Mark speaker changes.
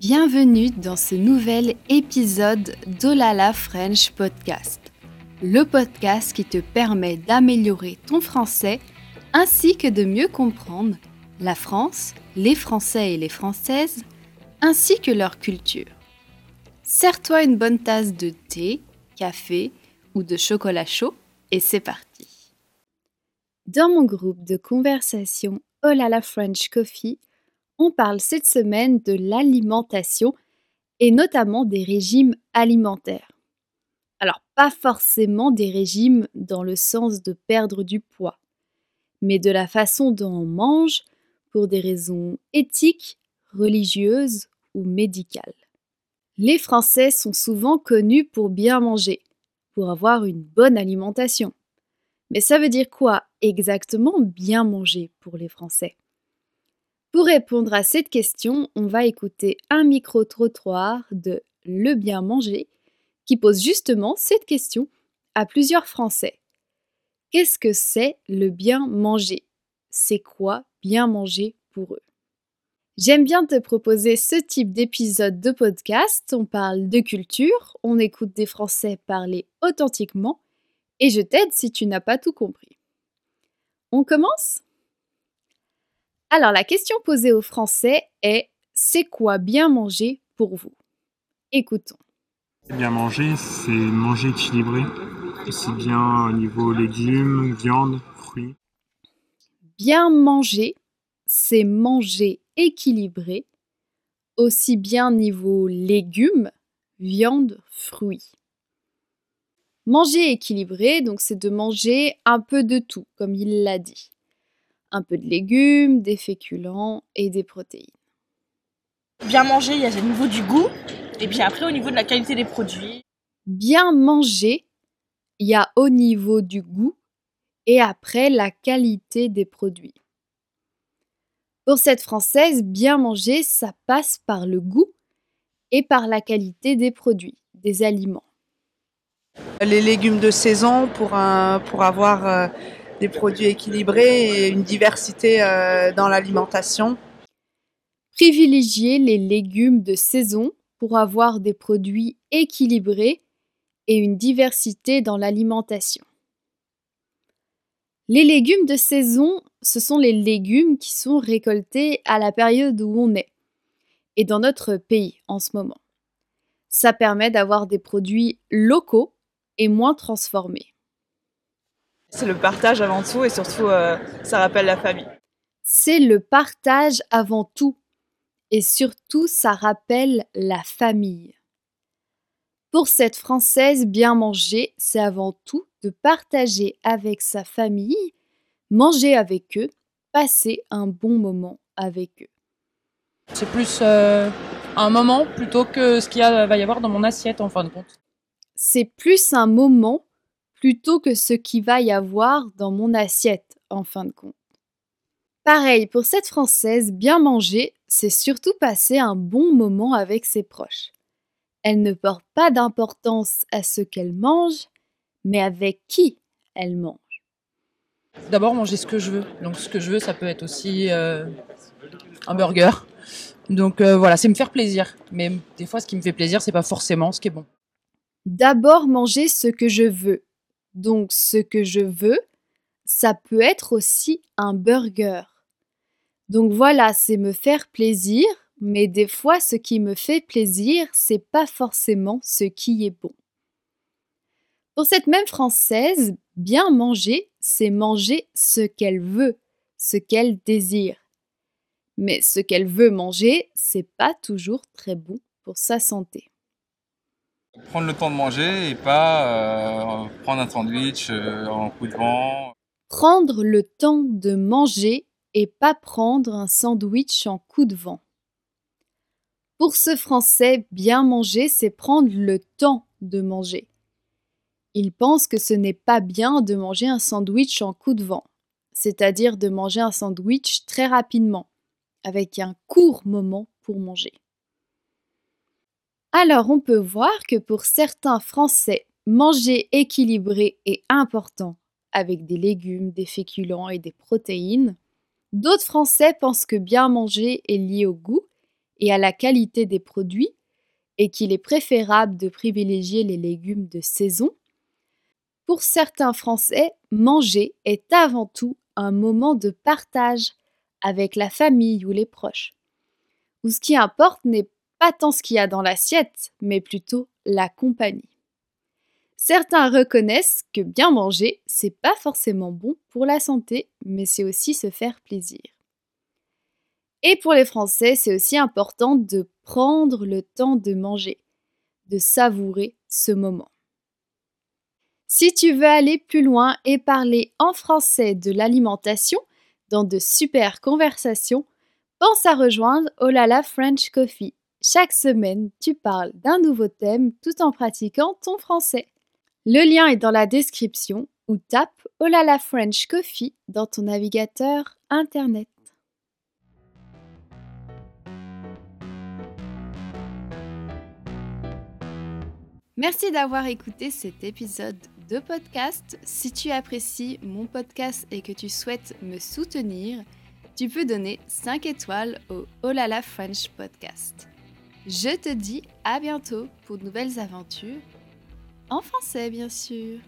Speaker 1: Bienvenue dans ce nouvel épisode d'Olala French Podcast, le podcast qui te permet d'améliorer ton français ainsi que de mieux comprendre la France, les Français et les Françaises, ainsi que leur culture. Serre-toi une bonne tasse de thé, café ou de chocolat chaud et c'est parti. Dans mon groupe de conversation Olala French Coffee, on parle cette semaine de l'alimentation et notamment des régimes alimentaires. Alors pas forcément des régimes dans le sens de perdre du poids, mais de la façon dont on mange pour des raisons éthiques, religieuses ou médicales. Les Français sont souvent connus pour bien manger, pour avoir une bonne alimentation. Mais ça veut dire quoi exactement bien manger pour les Français? Pour répondre à cette question, on va écouter un micro-trottoir de Le Bien Manger qui pose justement cette question à plusieurs Français. Qu'est-ce que c'est le bien manger? C'est quoi bien manger pour eux? J'aime bien te proposer ce type d'épisode de podcast. On parle de culture, on écoute des Français parler authentiquement et je t'aide si tu n'as pas tout compris. On commence? Alors la question posée aux Français est c'est quoi bien manger pour vous? Écoutons.
Speaker 2: Bien manger, c'est manger équilibré, aussi bien au niveau légumes, viande, fruits.
Speaker 1: Bien manger, c'est manger équilibré, aussi bien niveau légumes, viande, fruits. Manger équilibré, donc c'est de manger un peu de tout, comme il l'a dit un peu de légumes, des féculents et des protéines.
Speaker 3: Bien manger, il y a au niveau du goût, et puis après au niveau de la qualité des produits.
Speaker 1: Bien manger, il y a au niveau du goût et après la qualité des produits. Pour cette française, bien manger, ça passe par le goût et par la qualité des produits, des aliments.
Speaker 4: Les légumes de saison pour, pour avoir euh, des produits équilibrés et une diversité euh, dans l'alimentation.
Speaker 1: Privilégier les légumes de saison pour avoir des produits équilibrés et une diversité dans l'alimentation. Les légumes de saison, ce sont les légumes qui sont récoltés à la période où on est et dans notre pays en ce moment. Ça permet d'avoir des produits locaux et moins transformés.
Speaker 3: C'est le partage avant tout et surtout, euh, ça rappelle la famille.
Speaker 1: C'est le partage avant tout et surtout, ça rappelle la famille. Pour cette Française, bien manger, c'est avant tout de partager avec sa famille, manger avec eux, passer un bon moment avec eux.
Speaker 5: C'est plus euh, un moment plutôt que ce qu'il va y avoir dans mon assiette en fin de compte.
Speaker 1: C'est plus un moment plutôt que ce qu'il va y avoir dans mon assiette en fin de compte. Pareil, pour cette Française, bien manger, c'est surtout passer un bon moment avec ses proches. Elle ne porte pas d'importance à ce qu'elle mange, mais avec qui elle mange.
Speaker 5: D'abord, manger ce que je veux. Donc, ce que je veux, ça peut être aussi euh, un burger. Donc euh, voilà, c'est me faire plaisir. Mais des fois, ce qui me fait plaisir, c'est pas forcément ce qui est bon.
Speaker 1: D'abord, manger ce que je veux. Donc ce que je veux, ça peut être aussi un burger. Donc voilà, c'est me faire plaisir, mais des fois ce qui me fait plaisir, c'est pas forcément ce qui est bon. Pour cette même française, bien manger, c'est manger ce qu'elle veut, ce qu'elle désire. Mais ce qu'elle veut manger, c'est pas toujours très bon pour sa santé.
Speaker 6: Prendre le temps de manger et pas euh, prendre un sandwich euh, en coup de vent.
Speaker 1: Prendre le temps de manger et pas prendre un sandwich en coup de vent. Pour ce Français, bien manger, c'est prendre le temps de manger. Il pense que ce n'est pas bien de manger un sandwich en coup de vent, c'est-à-dire de manger un sandwich très rapidement, avec un court moment pour manger. Alors on peut voir que pour certains Français, manger équilibré est important, avec des légumes, des féculents et des protéines. D'autres Français pensent que bien manger est lié au goût et à la qualité des produits et qu'il est préférable de privilégier les légumes de saison, pour certains Français, manger est avant tout un moment de partage avec la famille ou les proches, où ce qui importe n'est pas tant ce qu'il y a dans l'assiette, mais plutôt la compagnie. Certains reconnaissent que bien manger, c'est pas forcément bon pour la santé, mais c'est aussi se faire plaisir. Et pour les Français, c'est aussi important de prendre le temps de manger, de savourer ce moment. Si tu veux aller plus loin et parler en français de l'alimentation dans de super conversations, pense à rejoindre Olala French Coffee. Chaque semaine, tu parles d'un nouveau thème tout en pratiquant ton français. Le lien est dans la description ou tape Olala French Coffee dans ton navigateur internet. Merci d'avoir écouté cet épisode de podcast. Si tu apprécies mon podcast et que tu souhaites me soutenir, tu peux donner 5 étoiles au Olala French Podcast. Je te dis à bientôt pour de nouvelles aventures en français, bien sûr.